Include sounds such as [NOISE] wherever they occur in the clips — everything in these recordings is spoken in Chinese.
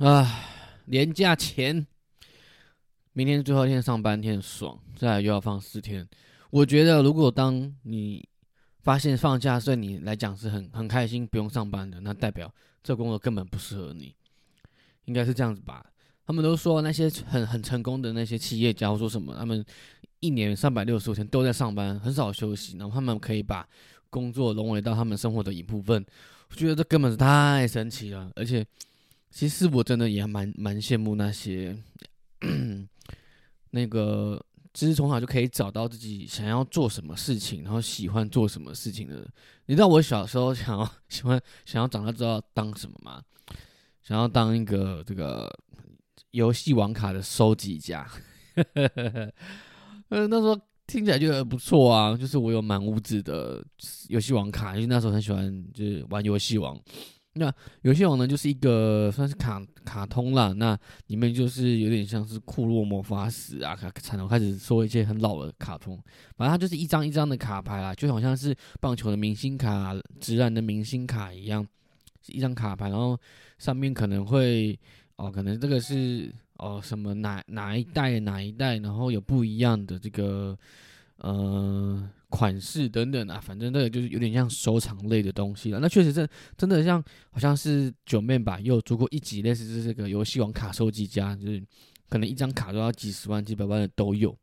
啊，年假前，明天最后一天上班天爽，再来又要放四天。我觉得，如果当你发现放假对你来讲是很很开心，不用上班的，那代表这工作根本不适合你，应该是这样子吧？他们都说那些很很成功的那些企业家，说什么他们一年三百六十五天都在上班，很少休息，然后他们可以把工作融为到他们生活的一部分。我觉得这根本是太神奇了，而且。其实我真的也蛮蛮羡慕那些，[COUGHS] 那个就是从小就可以找到自己想要做什么事情，然后喜欢做什么事情的。你知道我小时候想要 [LAUGHS] 喜欢想要长大知道当什么吗？想要当一个这个游戏网卡的收集家。[LAUGHS] 呃，那时候听起来觉得不错啊，就是我有满屋子的游戏网卡，因为那时候很喜欢就是玩游戏王。那游戏王呢，就是一个算是卡卡通啦，那里面就是有点像是库洛魔法使啊，才能开始说一些很老的卡通。反正它就是一张一张的卡牌啦，就好像是棒球的明星卡、直男的明星卡一样，一张卡牌，然后上面可能会哦，可能这个是哦什么哪哪一代哪一代，然后有不一样的这个呃。款式等等啊，反正那个就是有点像收藏类的东西了。那确实真真的像，好像是九面吧，也有做过一集类似是这个游戏王卡收集家，就是可能一张卡都要几十万、几百万的都有。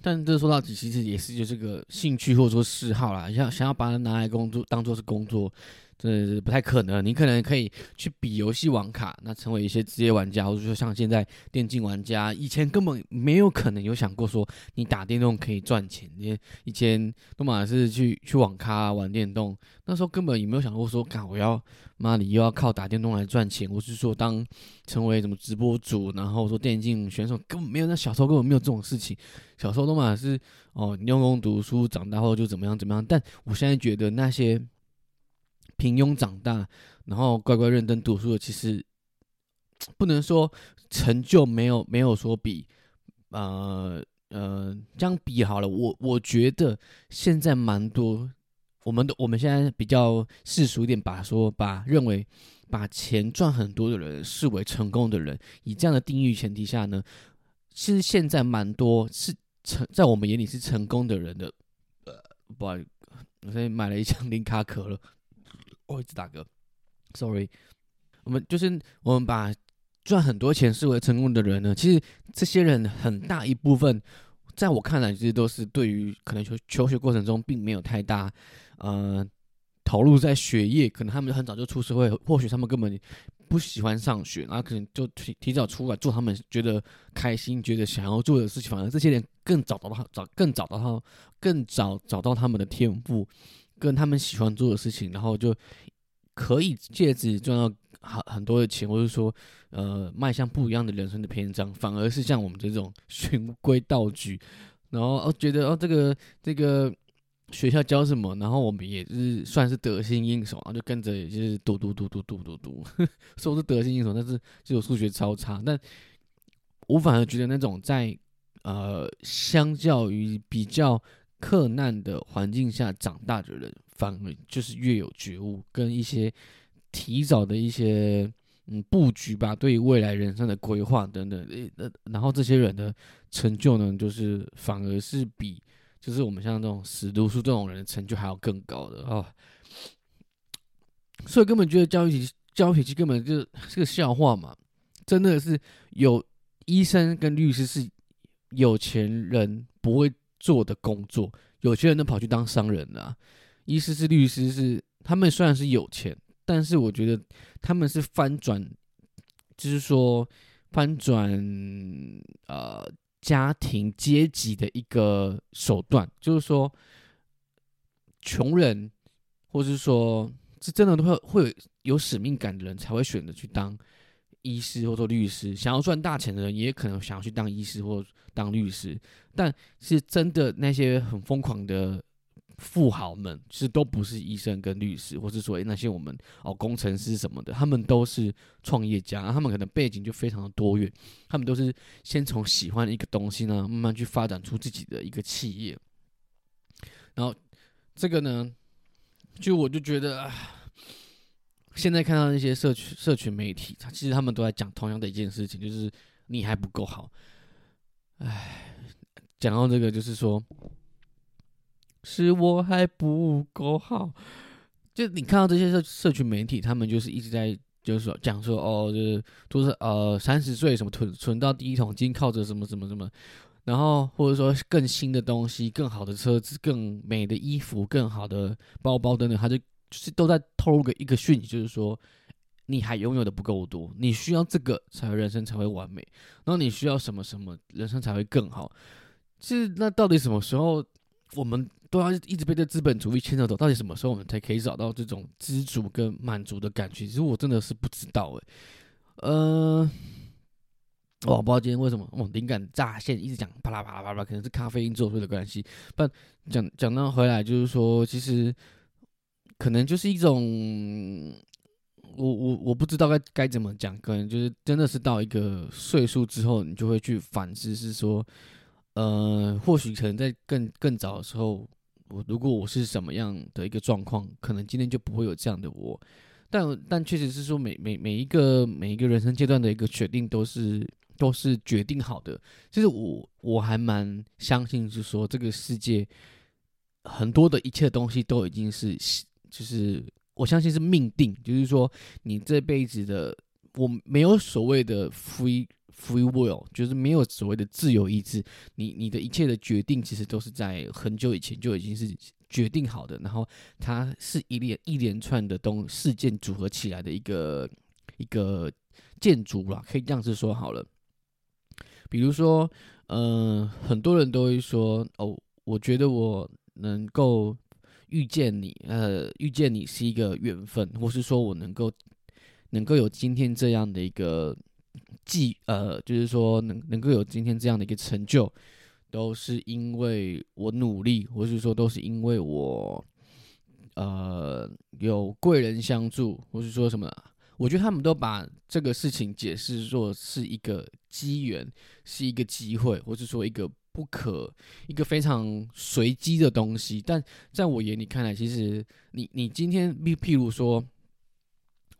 但这说到底，其实也是就是个兴趣或者说嗜好啦，像想要把它拿来工作，当做是工作。这不太可能，你可能可以去比游戏网卡，那成为一些职业玩家，或者说像现在电竞玩家，以前根本没有可能有想过说你打电动可以赚钱，因为以前都嘛是去去网咖玩电动，那时候根本也没有想过说，干我要妈你又要靠打电动来赚钱，我是说当成为什么直播主，然后说电竞选手，根本没有，那小时候根本没有这种事情，小时候都嘛是哦用功读书，长大后就怎么样怎么样，但我现在觉得那些。平庸长大，然后乖乖认真读书的，其实不能说成就没有没有说比呃呃这样比好了。我我觉得现在蛮多，我们的我们现在比较世俗一点，把说把认为把钱赚很多的人视为成功的人，以这样的定义前提下呢，其实现在蛮多是成在我们眼里是成功的人的。呃，不好意思，我现在买了一箱 [LAUGHS] 零卡可乐。我一直打嗝，sorry。我们就是我们把赚很多钱视为成功的人呢，其实这些人很大一部分，在我看来，其实都是对于可能求求学过程中并没有太大呃投入在学业，可能他们很早就出社会，或许他们根本不喜欢上学，然后可能就提提早出来做他们觉得开心、觉得想要做的事情，反而这些人更早找到找更早找到更早找到他们的天赋。跟他们喜欢做的事情，然后就可以借此赚到很很多的钱，或者说，呃，迈向不一样的人生的篇章。反而是像我们这种循规蹈矩，然后哦觉得哦这个这个学校教什么，然后我们也是算是得心应手，然后就跟着也就是读读读读读读读，[LAUGHS] 说是得心应手，但是就数学超差。但我反而觉得那种在呃，相较于比较。克难的环境下长大的人，反而就是越有觉悟，跟一些提早的一些嗯布局吧，对于未来人生的规划等等，呃，然后这些人的成就呢，就是反而是比就是我们像这种死读书这种人的成就还要更高的哦。所以根本觉得教育体教育体系根本就是个笑话嘛，真的是有医生跟律师是有钱人不会。做的工作，有些人都跑去当商人了。医师是律师，是他们虽然是有钱，但是我觉得他们是翻转，就是说翻转呃家庭阶级的一个手段。就是说，穷人，或是说是真的会会有有使命感的人，才会选择去当。医师或做律师，想要赚大钱的人也可能想要去当医师或当律师，但是真的那些很疯狂的富豪们，其实都不是医生跟律师，或是说那些我们哦工程师什么的，他们都是创业家，他们可能背景就非常的多元，他们都是先从喜欢一个东西呢，慢慢去发展出自己的一个企业，然后这个呢，就我就觉得。现在看到那些社区社群媒体，他其实他们都在讲同样的一件事情，就是你还不够好。唉，讲到这个，就是说，是我还不够好。就你看到这些社社群媒体，他们就是一直在就是说讲说哦，就是都是呃三十岁什么存存到第一桶金，靠着什么什么什么，然后或者说更新的东西、更好的车子、更美的衣服、更好的包包等等，他就就是都在透露个一个讯息，就是说你还拥有的不够多，你需要这个才会人生才会完美，然后你需要什么什么人生才会更好。其实那到底什么时候我们？都要一直被这资本主义牵着走，到底什么时候我们才可以找到这种知足跟满足的感觉？其实我真的是不知道诶。嗯，我不知道今天为什么哦，灵感乍现，一直讲啪啦啪啦啪啦，可能是咖啡因作祟的关系。但讲讲到回来，就是说，其实可能就是一种，我我我不知道该该怎么讲，可能就是真的是到一个岁数之后，你就会去反思，是说，呃，或许可能在更更早的时候。我如果我是什么样的一个状况，可能今天就不会有这样的我。但但确实是说，每每每一个每一个人生阶段的一个决定，都是都是决定好的。就是我我还蛮相信，是说这个世界很多的一切东西都已经是，就是我相信是命定。就是说，你这辈子的我没有所谓的 free。Free will 就是没有所谓的自由意志，你你的一切的决定其实都是在很久以前就已经是决定好的，然后它是一连一连串的东事件组合起来的一个一个建筑啦，可以这样子说好了。比如说，嗯，很多人都会说，哦，我觉得我能够遇见你，呃，遇见你是一个缘分，或是说我能够能够有今天这样的一个。记呃，就是说能能够有今天这样的一个成就，都是因为我努力，或是说都是因为我呃有贵人相助，或是说什么？我觉得他们都把这个事情解释作是一个机缘，是一个机会，或是说一个不可一个非常随机的东西。但在我眼里看来，其实你你今天，譬譬如说，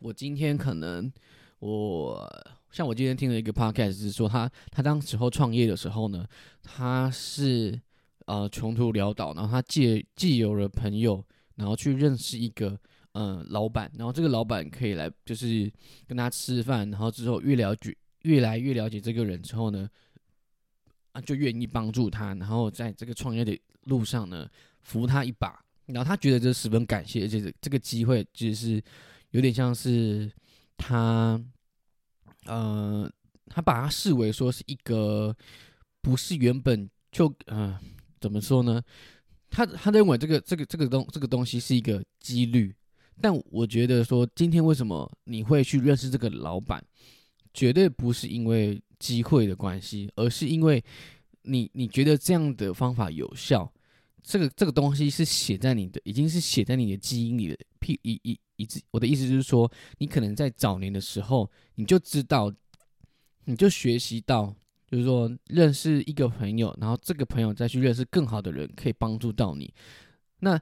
我今天可能我。像我今天听了一个 podcast，是说他他当时候创业的时候呢，他是呃穷途潦倒，然后他借借有了朋友，然后去认识一个嗯老板，然后这个老板可以来就是跟他吃饭，然后之后越了解越来越了解这个人之后呢，啊就愿意帮助他，然后在这个创业的路上呢扶他一把，然后他觉得这十分感谢，而且这个机会其实是有点像是他。呃，他把他视为说是一个不是原本就呃怎么说呢？他他认为这个这个这个东这个东西是一个几率，但我觉得说今天为什么你会去认识这个老板，绝对不是因为机会的关系，而是因为你你觉得这样的方法有效，这个这个东西是写在你的已经是写在你的基因里的。P 一一一直。我的意思就是说，你可能在早年的时候，你就知道，你就学习到，就是说认识一个朋友，然后这个朋友再去认识更好的人，可以帮助到你。那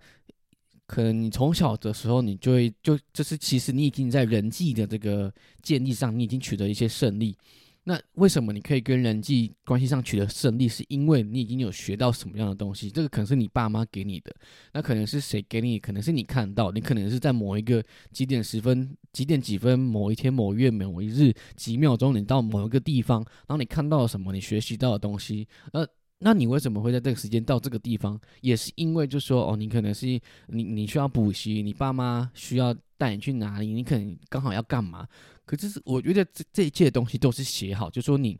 可能你从小的时候，你就会就就是其实你已经在人际的这个建立上，你已经取得一些胜利。那为什么你可以跟人际关系上取得胜利？是因为你已经有学到什么样的东西？这个可能是你爸妈给你的，那可能是谁给你？可能是你看到，你可能是在某一个几点十分、几点几分、某一天、某月、某一日、几秒钟，你到某一个地方，然后你看到了什么？你学习到的东西？那，那你为什么会在这个时间到这个地方？也是因为就说哦，你可能是你你需要补习，你爸妈需要带你去哪里？你可能刚好要干嘛？可是，我觉得这这一切东西都是写好，就说你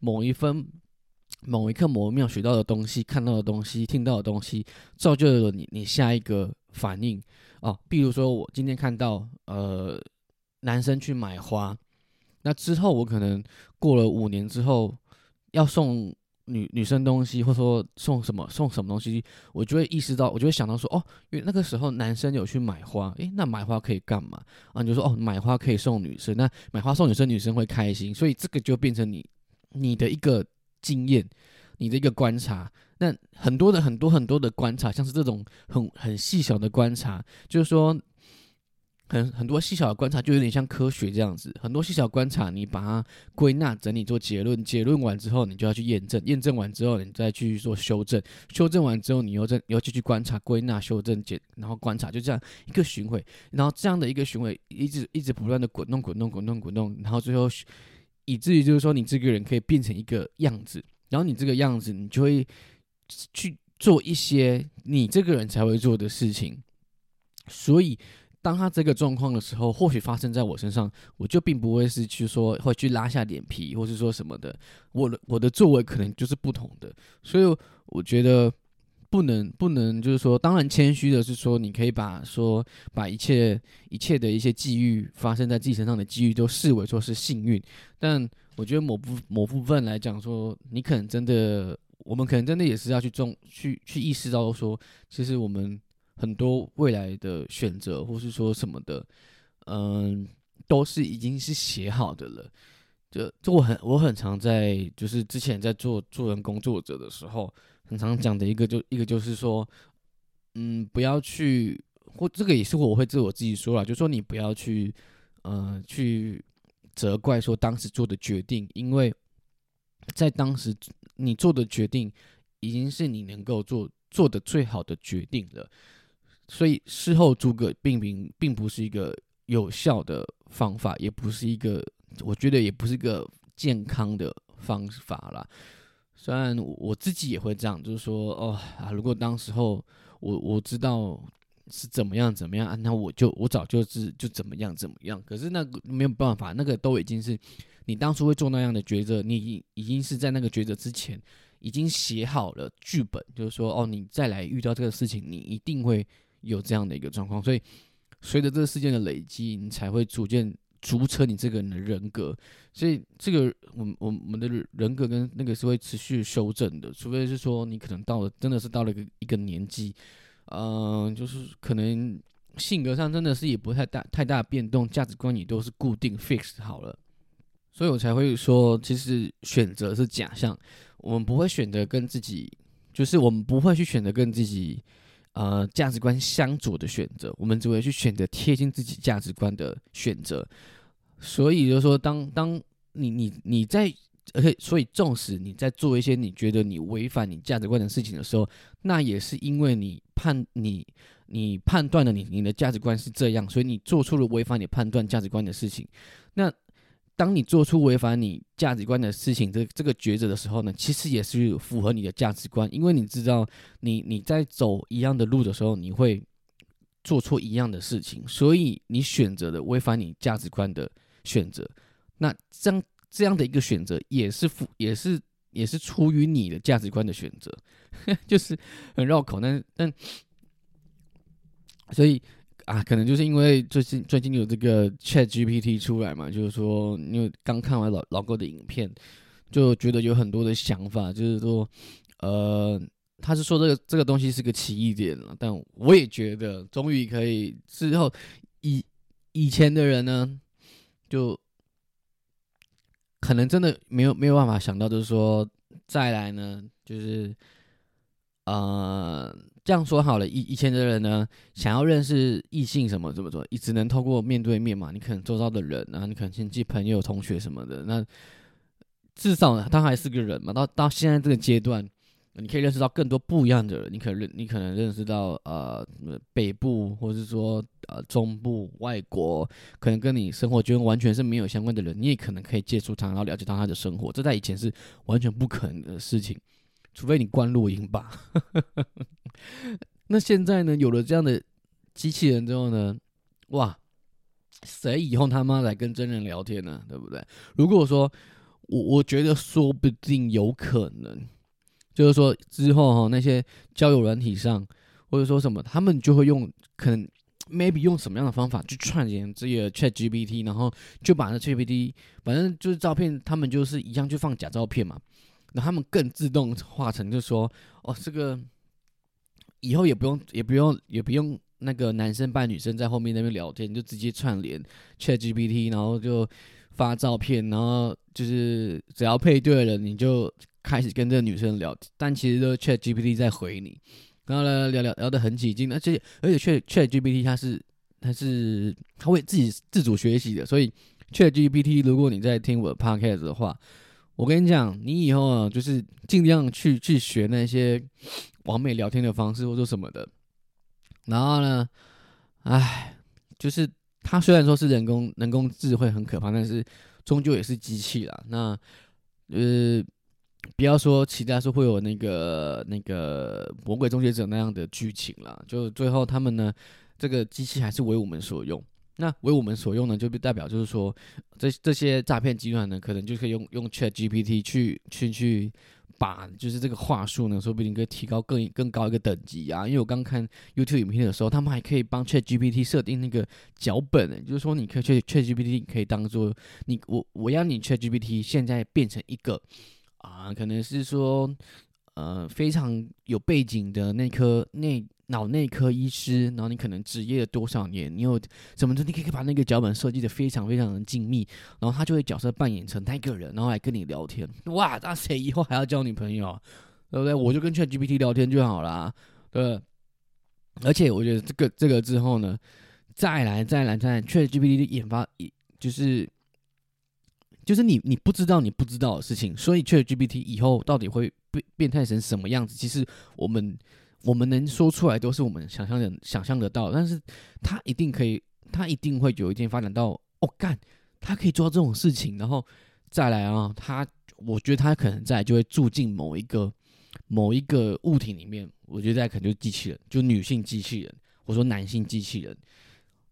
某一分、某一刻、某一秒学到的东西、看到的东西、听到的东西，造就了你你下一个反应哦。比如说，我今天看到呃男生去买花，那之后我可能过了五年之后要送。女女生东西，或者说送什么送什么东西，我就会意识到，我就会想到说，哦，因为那个时候男生有去买花，诶，那买花可以干嘛？啊，你就说，哦，买花可以送女生，那买花送女生，女生会开心，所以这个就变成你你的一个经验，你的一个观察。那很多的很多很多的观察，像是这种很很细小的观察，就是说，很很多细小的观察就有点像科学这样子，很多细小观察你把它归纳整理做结论，结论完之后你就要去验证，验证完之后你再去做修正，修正完之后你又再又继续观察、归纳、修正、解，然后观察，就这样。一个循环，然后这样。的一个循环一直一直不断的滚动、滚动、滚动、滚动，然后最后以至于就是说你这个人可以变成一个样。子，然后你这个样。子你就会去做一些你这个人才会做的事情，所以。当他这个状况的时候，或许发生在我身上，我就并不会是去说会去拉下脸皮，或是说什么的。我的我的作为可能就是不同的，所以我觉得不能不能就是说，当然谦虚的是说，你可以把说把一切一切的一些际遇发生在自己身上的机遇都视为说是幸运。但我觉得某部某部分来讲说，你可能真的，我们可能真的也是要去重去去意识到说，其实我们。很多未来的选择，或是说什么的，嗯，都是已经是写好的了。就就我很我很常在，就是之前在做做人工作者的时候，很常讲的一个就一个就是说，嗯，不要去，或这个也是我会自我自己说了，就说你不要去，呃，去责怪说当时做的决定，因为在当时你做的决定已经是你能够做做的最好的决定了。所以事后诸葛并并并不是一个有效的方法，也不是一个，我觉得也不是一个健康的方法啦。虽然我自己也会这样，就是说，哦啊，如果当时候我我知道是怎么样怎么样啊，那我就我早就是就怎么样怎么样。可是那个没有办法，那个都已经是你当初会做那样的抉择，你已经是在那个抉择之前已经写好了剧本，就是说，哦，你再来遇到这个事情，你一定会。有这样的一个状况，所以随着这个事件的累积，你才会逐渐组成你这个人的人格。所以这个，我我们的人格跟那个是会持续修正的，除非是说你可能到了真的是到了一个一个年纪，嗯，就是可能性格上真的是也不太大太大变动，价值观也都是固定 fix 好了，所以我才会说，其实选择是假象，我们不会选择跟自己，就是我们不会去选择跟自己。呃，价值观相左的选择，我们只会去选择贴近自己价值观的选择。所以就是说，当当你你你在，而且所以，纵使你在做一些你觉得你违反你价值观的事情的时候，那也是因为你判你你判断了你你的价值观是这样，所以你做出了违反你判断价值观的事情。那当你做出违反你价值观的事情，这这个抉择的时候呢，其实也是符合你的价值观，因为你知道，你你在走一样的路的时候，你会做错一样的事情，所以你选择的违反你价值观的选择，那这样这样的一个选择也是符，也是也是出于你的价值观的选择，[LAUGHS] 就是很绕口，但但所以。啊，可能就是因为最近最近有这个 Chat GPT 出来嘛，就是说，因为刚看完老老哥的影片，就觉得有很多的想法，就是说，呃，他是说这个这个东西是个奇异点了，但我也觉得，终于可以之后以以前的人呢，就可能真的没有没有办法想到，就是说再来呢，就是呃。这样说好了，以以前的人呢，想要认识异性什么怎么做，你只能透过面对面嘛。你可能周遭的人啊，你可能亲戚、朋友、同学什么的，那至少他还是个人嘛。到到现在这个阶段，你可以认识到更多不一样的人。你可能，你可能认识到呃北部，或者是说呃中部、外国，可能跟你生活圈完全是没有相关的人，你也可能可以接触他，然后了解到他的生活。这在以前是完全不可能的事情。除非你关录音吧，[LAUGHS] 那现在呢？有了这样的机器人之后呢？哇，谁以后他妈来跟真人聊天呢？对不对？如果说我我觉得说不定有可能，就是说之后哈那些交友软体上，或者说什么，他们就会用可能 maybe 用什么样的方法去串联这个 Chat GPT，然后就把那 Chat GPT，反正就是照片，他们就是一样去放假照片嘛。那他们更自动化成，就说哦，这个以后也不用，也不用，也不用那个男生扮女生在后面那边聊天，就直接串联 Chat GPT，然后就发照片，然后就是只要配对了，你就开始跟这个女生聊，但其实都 Chat GPT 在回你，然后呢聊聊聊得很起劲，而且而且 Chat Chat GPT 它是它是它会自己自主学习的，所以 ChatGPT 如果你在听我的 Podcast 的话，我跟你讲，你以后啊就是尽量去去学那些 [SNIFFS] 完美聊天的方式或者什么的。然后呢，唉，就是它虽然说是人工人工智慧很可怕，但是终究也是机器啦。那呃，不要说期待说会有那个那个魔鬼终结者那样的剧情啦，就最后他们呢，这个机器还是为我们所用。那为我们所用呢，就代表就是说，这这些诈骗集团呢，可能就可以用用 Chat GPT 去去去把就是这个话术呢，说不定可以提高更更高一个等级啊。因为我刚看 YouTube 影片的时候，他们还可以帮 Chat GPT 设定那个脚本，就是说你可以去 Chat GPT 可以当做你我我要你 Chat GPT 现在变成一个啊，可能是说呃非常有背景的那颗那。脑内科医师，然后你可能职业了多少年？你有什么？你可以把那个脚本设计的非常非常的精密，然后他就会角色扮演成那个人，然后来跟你聊天。哇，那谁以后还要交女朋友？对不对？我就跟 Chat GPT 聊天就好啦。对。而且我觉得这个这个之后呢，再来再来再来，Chat GPT 的研发，就是就是你你不知道你不知道的事情，所以 Chat GPT 以后到底会变变态成什么样子？其实我们。我们能说出来都是我们想象的、想象得到，但是他一定可以，他一定会有一天发展到哦干，他可以做到这种事情，然后再来啊，他我觉得他可能在就会住进某一个某一个物体里面，我觉得在可能就是机器人，就女性机器人，我说男性机器人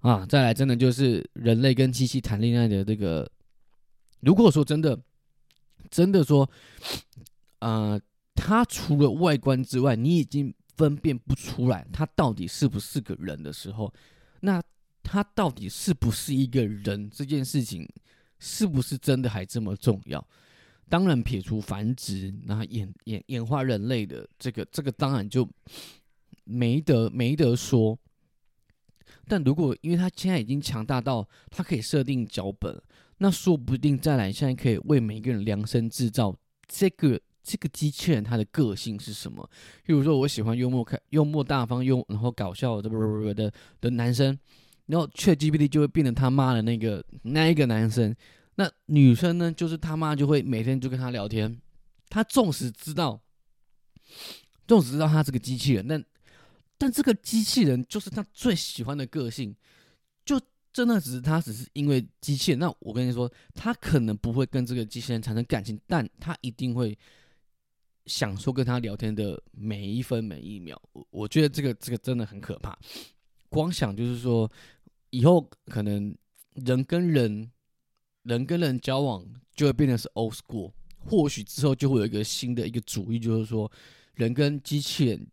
啊，再来真的就是人类跟机器谈恋爱的这个，如果说真的真的说，呃，他除了外观之外，你已经。分辨不出来他到底是不是个人的时候，那他到底是不是一个人这件事情，是不是真的还这么重要？当然，撇除繁殖，那演演演化人类的这个这个，当然就没得没得说。但如果因为他现在已经强大到他可以设定脚本，那说不定再来现在可以为每个人量身制造这个。这个机器人它的个性是什么？譬如说，我喜欢幽默、开幽默、大方、幽然后搞笑的不不不的的男生，然后确 g p t 就会变成他妈的那个那一个男生。那女生呢，就是他妈就会每天就跟他聊天。他纵使知道，纵使知道他是个机器人，但但这个机器人就是他最喜欢的个性，就真的只是他只是因为机器人。那我跟你说，他可能不会跟这个机器人产生感情，但他一定会。享受跟他聊天的每一分每一秒，我我觉得这个这个真的很可怕。光想就是说，以后可能人跟人人跟人交往就会变成是 old school，或许之后就会有一个新的一个主意，就是说人跟机器人，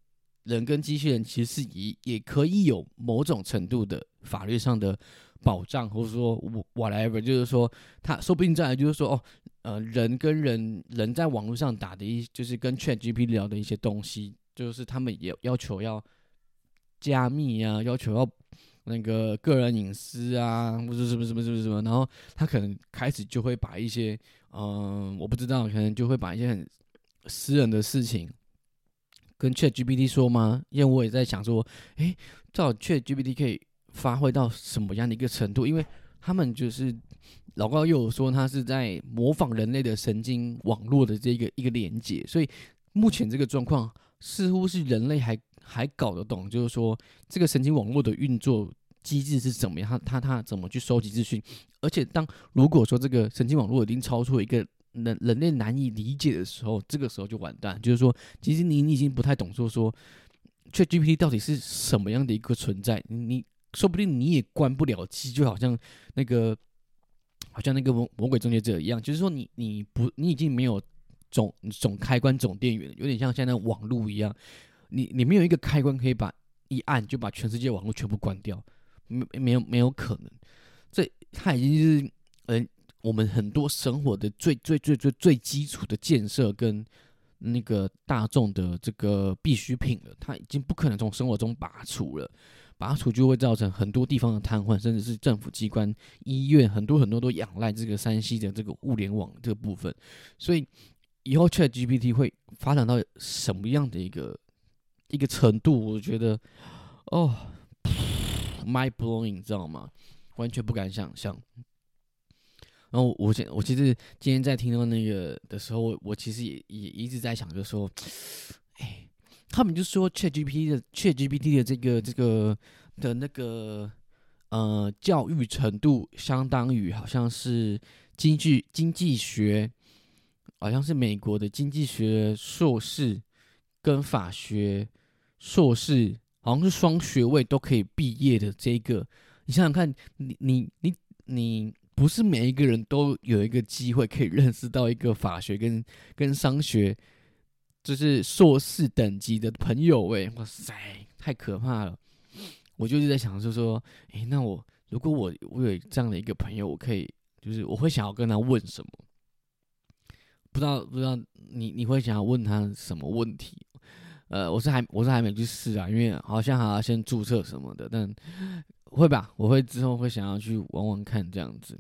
人跟机器人其实是也也可以有某种程度的法律上的保障，或者说 whatever，就是说他说不定再来就是说哦。呃，人跟人人在网络上打的一，就是跟 Chat GPT 聊的一些东西，就是他们也要求要加密啊，要求要那个个人隐私啊，或者什么什么什么什么，然后他可能开始就会把一些，嗯，我不知道，可能就会把一些很私人的事情跟 Chat GPT 说吗？因为我也在想说，诶，到底 Chat GPT 可以发挥到什么样的一个程度？因为他们就是。老高又有说，他是在模仿人类的神经网络的这个一个连接，所以目前这个状况似乎是人类还还搞得懂，就是说这个神经网络的运作机制是怎么样，他他他怎么去收集资讯，而且当如果说这个神经网络已经超出一个人人类难以理解的时候，这个时候就完蛋，就是说其实你你已经不太懂，说说 ChatGPT 到底是什么样的一个存在，你说不定你也关不了机，就好像那个。好像那个魔魔鬼终结者一样，就是说你你不你已经没有总总开关总电源，有点像现在网络一样，你你没有一个开关可以把一按就把全世界网络全部关掉，没没有没有可能，这它已经是嗯我们很多生活的最最最最最基础的建设跟那个大众的这个必需品了，它已经不可能从生活中拔除了。拔除就会造成很多地方的瘫痪，甚至是政府机关、医院很多很多都仰赖这个山西的这个物联网这个部分。所以以后 Chat GPT 会发展到什么样的一个一个程度？我觉得，哦，，My blowing，知道吗？完全不敢想象。然后我现我其实今天在听到那个的时候，我其实也也一直在想，就说，他们就说 ChatGPT 的 ChatGPT 的这个这个的那个呃教育程度，相当于好像是经济经济学，好像是美国的经济学硕士跟法学硕士，好像是双学位都可以毕业的这个。你想想看，你你你你。不是每一个人都有一个机会可以认识到一个法学跟跟商学，就是硕士等级的朋友哎，哇塞，太可怕了！我就是在想，就说，哎，那我如果我我有这样的一个朋友，我可以，就是我会想要跟他问什么？不知道不知道你你会想要问他什么问题？呃，我是还我是还没去试啊，因为好像还要先注册什么的，但会吧，我会之后会想要去玩玩看这样子。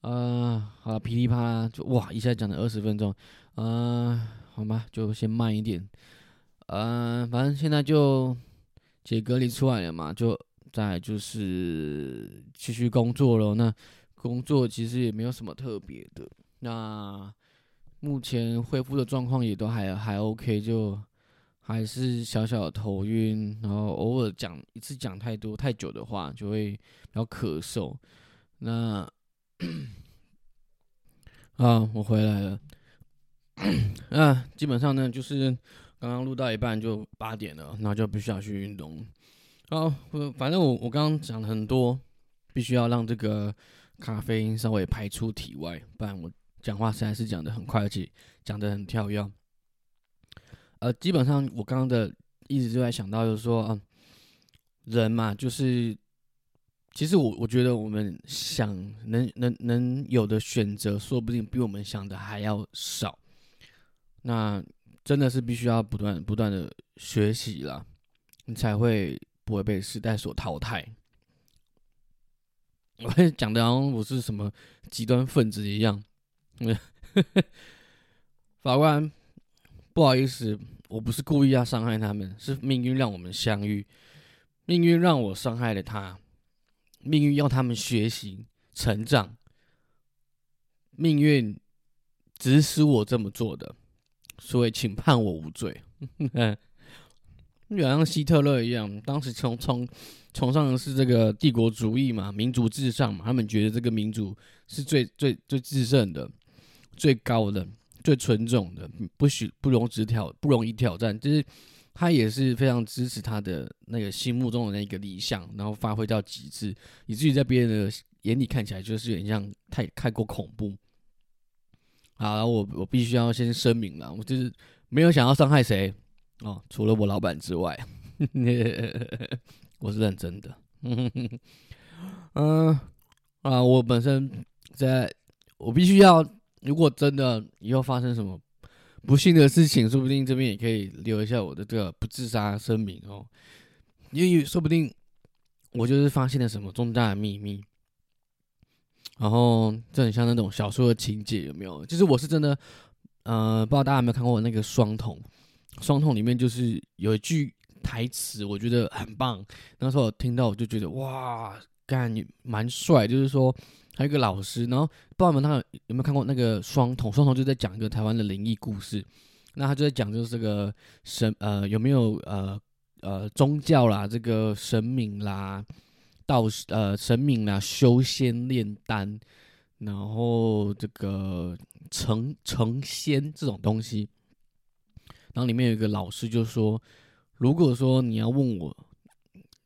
呃，好，噼里啪啦，就哇，一下讲了二十分钟，嗯，好吧，就先慢一点，嗯，反正现在就解隔离出来了嘛，就再就是继续工作了。那工作其实也没有什么特别的，那目前恢复的状况也都还还 OK，就还是小小头晕，然后偶尔讲一次讲太多太久的话，就会比较咳嗽，那。[COUGHS] 啊，我回来了。[COUGHS] 啊，基本上呢，就是刚刚录到一半就八点了，那就必须要去运动。好，我反正我我刚刚讲了很多，必须要让这个咖啡因稍微排出体外，不然我讲话实在是讲的很快，而且讲的很跳跃。呃，基本上我刚刚的一直就在想到，就是说，嗯，人嘛，就是。其实我我觉得我们想能能能有的选择，说不定比我们想的还要少。那真的是必须要不断不断的学习了，你才会不会被时代所淘汰。[LAUGHS] 我讲的好像我是什么极端分子一样。[LAUGHS] 法官，不好意思，我不是故意要伤害他们，是命运让我们相遇，命运让我伤害了他。命运要他们学习成长，命运指使我这么做的，所以请判我无罪。就像希特勒一样，当时崇崇崇尚的是这个帝国主义嘛，民族至上嘛，他们觉得这个民族是最最最制胜的、最高的、最纯种的，不许不容直挑，不容易挑战，就是。他也是非常支持他的那个心目中的那个理想，然后发挥到极致，以至于在别人的眼里看起来就是有点像太太过恐怖。好，我我必须要先声明了，我就是没有想要伤害谁哦，除了我老板之外，[LAUGHS] 我是认真的。嗯啊，我本身在，我必须要，如果真的以后发生什么。不幸的事情，说不定这边也可以留一下我的这个不自杀声明哦，因为说不定我就是发现了什么重大的秘密，然后这很像那种小说的情节，有没有？就是我是真的，呃，不知道大家有没有看过那个《双瞳》，《双瞳》里面就是有一句台词，我觉得很棒。那时候我听到，我就觉得哇，干你蛮帅，就是说。还有一个老师，然后不知道你们他有没有看过那个双瞳？双瞳就在讲一个台湾的灵异故事。那他就在讲，就是这个神呃有没有呃呃宗教啦，这个神明啦，道呃神明啦，修仙炼丹，然后这个成成仙这种东西。然后里面有一个老师就说，如果说你要问我，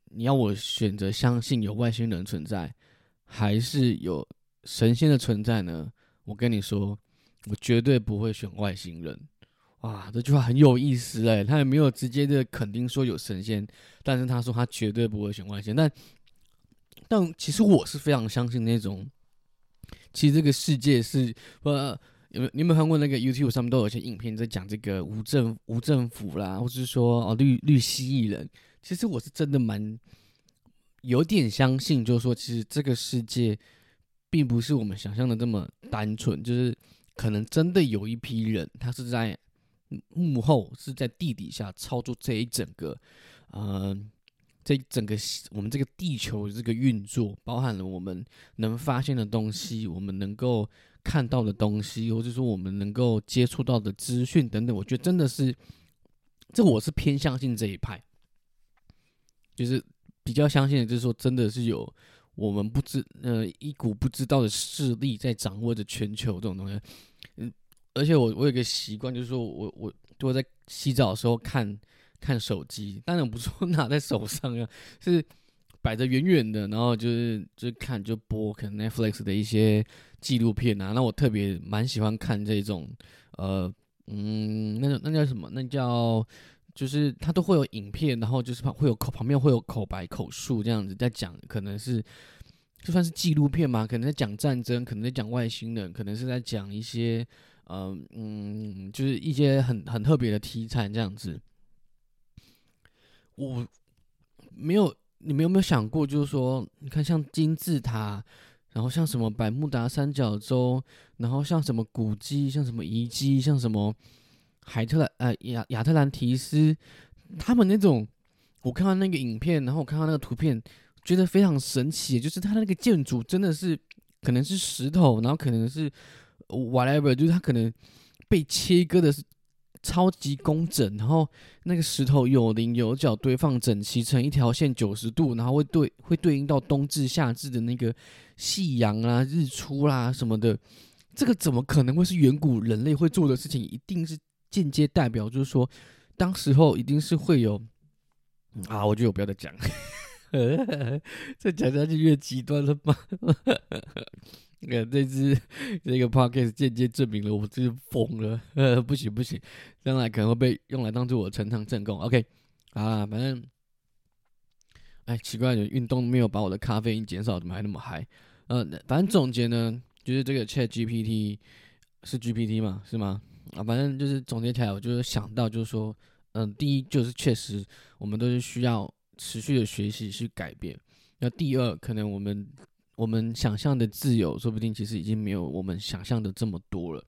你要我选择相信有外星人存在。还是有神仙的存在呢？我跟你说，我绝对不会选外星人。哇，这句话很有意思哎，他也没有直接的肯定说有神仙，但是他说他绝对不会选外星。但但其实我是非常相信那种，其实这个世界是呃，有没有你有没有看过那个 YouTube 上面都有一些影片在讲这个无政无政府啦，或是说哦绿绿蜥蜴人？其实我是真的蛮。有点相信，就是说，其实这个世界并不是我们想象的这么单纯，就是可能真的有一批人，他是在幕后，是在地底下操作这一整个，嗯，这整个我们这个地球这个运作，包含了我们能发现的东西，我们能够看到的东西，或者说我们能够接触到的资讯等等，我觉得真的是，这我是偏相信这一派，就是比较相信的，就是说真的是有我们不知呃一股不知道的势力在掌握着全球这种东西，嗯，而且我我有个习惯，就是说我我我在洗澡的时候看。看手机，当然不是说 [LAUGHS] 拿在手上呀，是摆着远远的，然后就是就看就播，可能 Netflix 的一些纪录片啊。那我特别蛮喜欢看这种，呃，嗯，那那叫什么？那叫就是它都会有影片，然后就是旁会有口旁边会有口白口述这样子在讲，可能是就算是纪录片嘛，可能在讲战争，可能在讲外星人，可能是在讲一些，呃嗯，就是一些很很特别的题材这样子。我没有，你们有没有想过，就是说，你看像金字塔，然后像什么百慕达三角洲，然后像什么古迹，像什么遗迹，像什么海特兰呃亚亚特兰提斯，他们那种，我看到那个影片，然后我看到那个图片，觉得非常神奇，就是它那个建筑真的是可能是石头，然后可能是 whatever，就是它可能被切割的是。超级工整，然后那个石头有棱有角，堆放整齐成一条线九十度，然后会对会对应到冬至夏至的那个夕阳啊、日出啦什么的。这个怎么可能会是远古人类会做的事情？一定是间接代表，就是说，当时候一定是会有啊。我觉得我不要再讲，[LAUGHS] 这讲下去越极端了吧。呃，这支这个 podcast 间接证明了我真是疯了，呃，不行不行，将来可能会被用来当做我呈堂证供。OK，啊，反正，哎，奇怪的运动没有把我的咖啡因减少，怎么还那么嗨？呃，反正总结呢，就是这个 Chat GPT 是 GPT 嘛，是吗？啊，反正就是总结起来，我就是想到就是说，嗯，第一就是确实我们都是需要持续的学习去改变。那第二，可能我们。我们想象的自由，说不定其实已经没有我们想象的这么多了。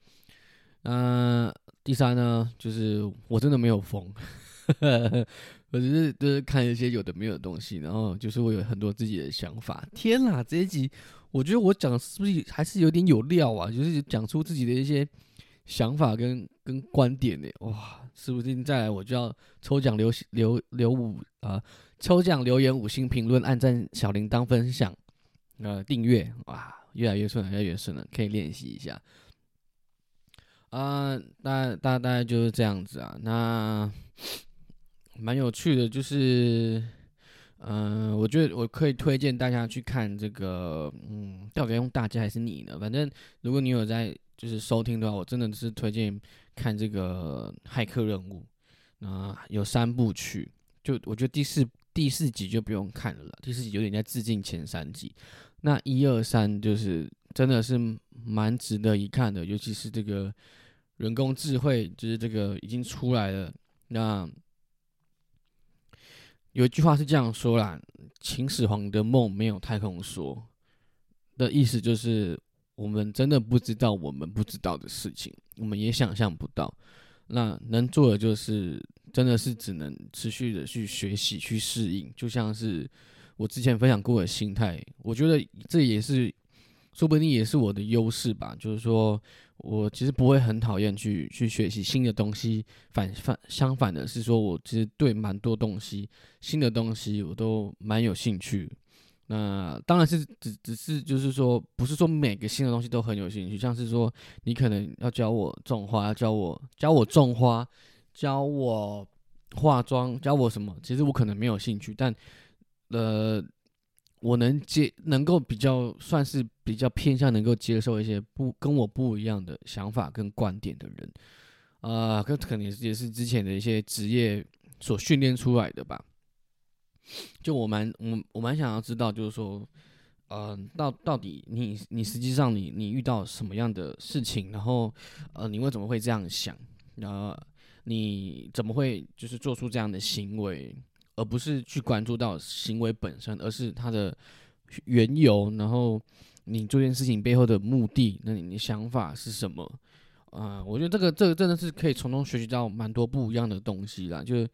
那第三呢，就是我真的没有疯，我只是就是看一些有的没有的东西，然后就是我有很多自己的想法。天啦，这一集我觉得我讲是不是还是有点有料啊？就是讲出自己的一些想法跟跟观点呢？哇，是不是再来我就要抽奖留留留五啊？抽奖留言五星评论，按赞小铃铛分享。呃，订阅哇，越来越顺，越来越顺了，可以练习一下。啊，大大大概就是这样子啊。那蛮有趣的，就是，嗯，我觉得我可以推荐大家去看这个，嗯，到底用大家还是你呢？反正如果你有在就是收听的话，我真的是推荐看这个骇客任务。啊，有三部曲，就我觉得第四第四集就不用看了，第四集有点在致敬前三集。那一二三就是真的是蛮值得一看的，尤其是这个人工智慧，就是这个已经出来了。那有一句话是这样说啦：“秦始皇的梦没有太空说”，的意思就是我们真的不知道我们不知道的事情，我们也想象不到。那能做的就是真的是只能持续的去学习、去适应，就像是。我之前分享过的心态，我觉得这也是，说不定也是我的优势吧。就是说我其实不会很讨厌去去学习新的东西，反反相反的是说，我其实对蛮多东西新的东西我都蛮有兴趣。那当然是只只是就是说，不是说每个新的东西都很有兴趣。像是说，你可能要教我种花，要教我教我种花，教我化妆，教我什么，其实我可能没有兴趣，但。呃，我能接，能够比较算是比较偏向能够接受一些不跟我不一样的想法跟观点的人，啊，可可能也是之前的一些职业所训练出来的吧。就我蛮我我蛮想要知道，就是说，呃，到到底你你实际上你你遇到什么样的事情，然后呃，你为什么会这样想？然后你怎么会就是做出这样的行为？而不是去关注到行为本身，而是它的缘由，然后你做件事情背后的目的，那你的想法是什么？啊，我觉得这个这个真的是可以从中学习到蛮多不一样的东西啦。就是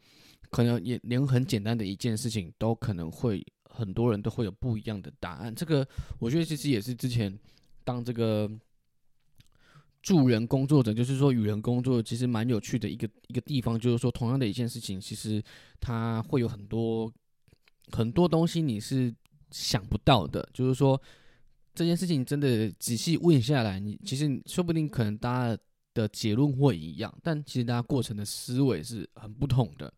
可能也连很简单的一件事情，都可能会很多人都会有不一样的答案。这个我觉得其实也是之前当这个助人工作者，就是说与人工作，其实蛮有趣的一个一个地方，就是说同样的一件事情，其实它会有很多很多东西你是想不到的，就是说。这件事情真的仔细问下来，你其实说不定可能大家的结论会一样，但其实大家过程的思维是很不同的。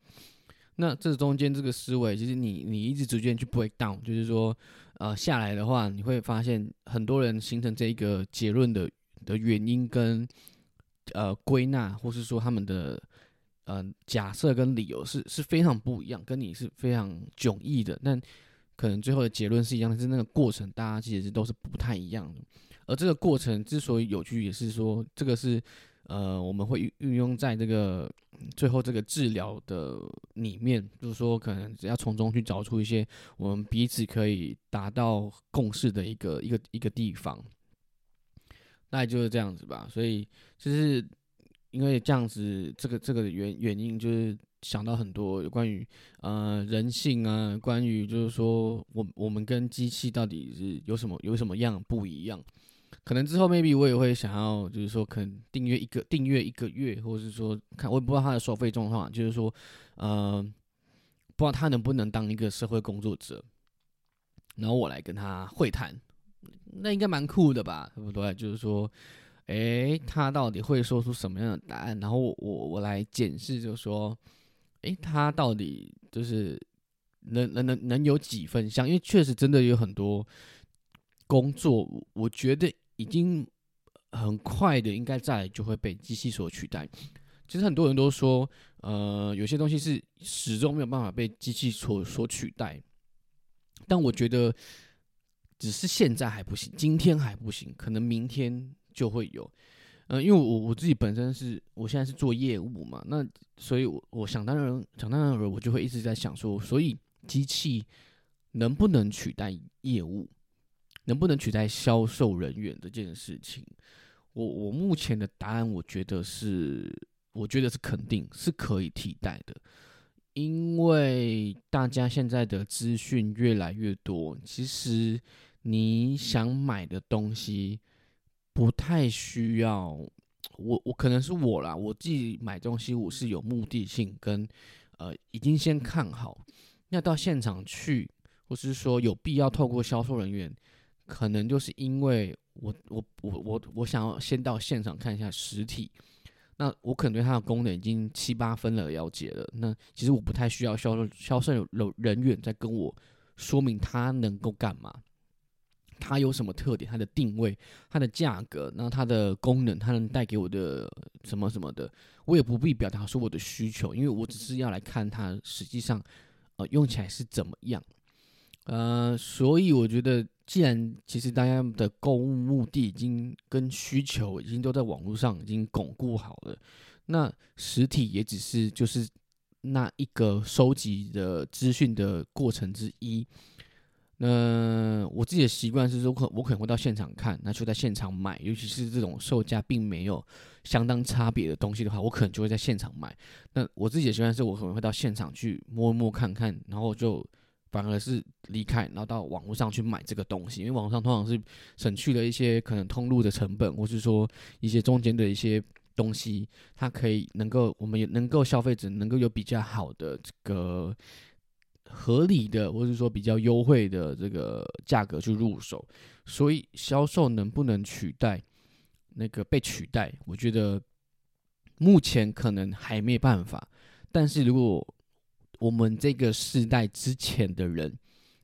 那这中间这个思维，其实你你一直逐渐去 break down，就是说，呃，下来的话，你会发现很多人形成这一个结论的的原因跟呃归纳，或是说他们的呃假设跟理由是是非常不一样，跟你是非常迥异的。但可能最后的结论是一样，但是那个过程大家其实都是不太一样的。而这个过程之所以有趣，也是说这个是呃我们会运运用在这个最后这个治疗的里面，就是说可能只要从中去找出一些我们彼此可以达到共识的一个一个一个地方。大概就是这样子吧。所以就是因为这样子，这个这个原原因就是。想到很多有关于呃人性啊，关于就是说我我们跟机器到底是有什么有什么样不一样？可能之后 maybe 我也会想要就是说可能订阅一个订阅一个月，或者是说看我也不知道他的收费状况，就是说呃不知道他能不能当一个社会工作者，然后我来跟他会谈，那应该蛮酷的吧？对不对？就是说，诶，他到底会说出什么样的答案？然后我我我来检视，就是说。诶，他到底就是能能能能有几分像？因为确实真的有很多工作，我觉得已经很快的，应该在就会被机器所取代。其实很多人都说，呃，有些东西是始终没有办法被机器所所取代。但我觉得，只是现在还不行，今天还不行，可能明天就会有。嗯，因为我我自己本身是，我现在是做业务嘛，那所以，我我想当然想当然，我就会一直在想说，所以机器能不能取代业务，能不能取代销售人员这件事情，我我目前的答案，我觉得是，我觉得是肯定是可以替代的，因为大家现在的资讯越来越多，其实你想买的东西。不太需要，我我可能是我啦，我自己买东西我是有目的性跟，呃，已经先看好，那到现场去，或是说有必要透过销售人员，可能就是因为我我我我我想要先到现场看一下实体，那我可能对它的功能已经七八分了了解了，那其实我不太需要销售销售人人员在跟我说明它能够干嘛。它有什么特点？它的定位、它的价格，那它的功能，它能带给我的什么什么的，我也不必表达出我的需求，因为我只是要来看它实际上，呃，用起来是怎么样。呃，所以我觉得，既然其实大家的购物目的已经跟需求已经都在网络上已经巩固好了，那实体也只是就是那一个收集的资讯的过程之一。那我自己的习惯是说，可我可能会到现场看，那就在现场买。尤其是这种售价并没有相当差别的东西的话，我可能就会在现场买。那我自己的习惯是我可能会到现场去摸一摸看看，然后就反而是离开，然后到网络上去买这个东西。因为网上通常是省去了一些可能通路的成本，或是说一些中间的一些东西，它可以能够我们也能够消费者能够有比较好的这个。合理的，或者说比较优惠的这个价格去入手，所以销售能不能取代那个被取代？我觉得目前可能还没办法。但是如果我们这个世代之前的人，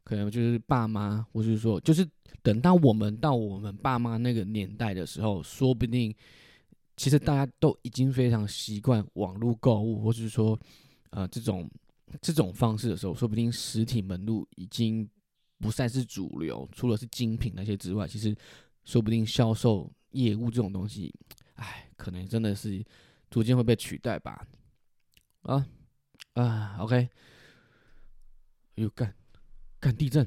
可能就是爸妈，或是说，就是等到我们到我们爸妈那个年代的时候，说不定其实大家都已经非常习惯网络购物，或是说，呃，这种。这种方式的时候，说不定实体门路已经不再是主流。除了是精品那些之外，其实说不定销售业务这种东西，哎，可能真的是逐渐会被取代吧。啊啊，OK，又干干地震。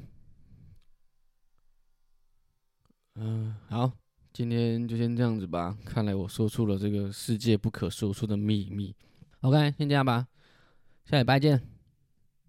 嗯，好，今天就先这样子吧。看来我说出了这个世界不可说出的秘密。OK，先这样吧，下礼拜见。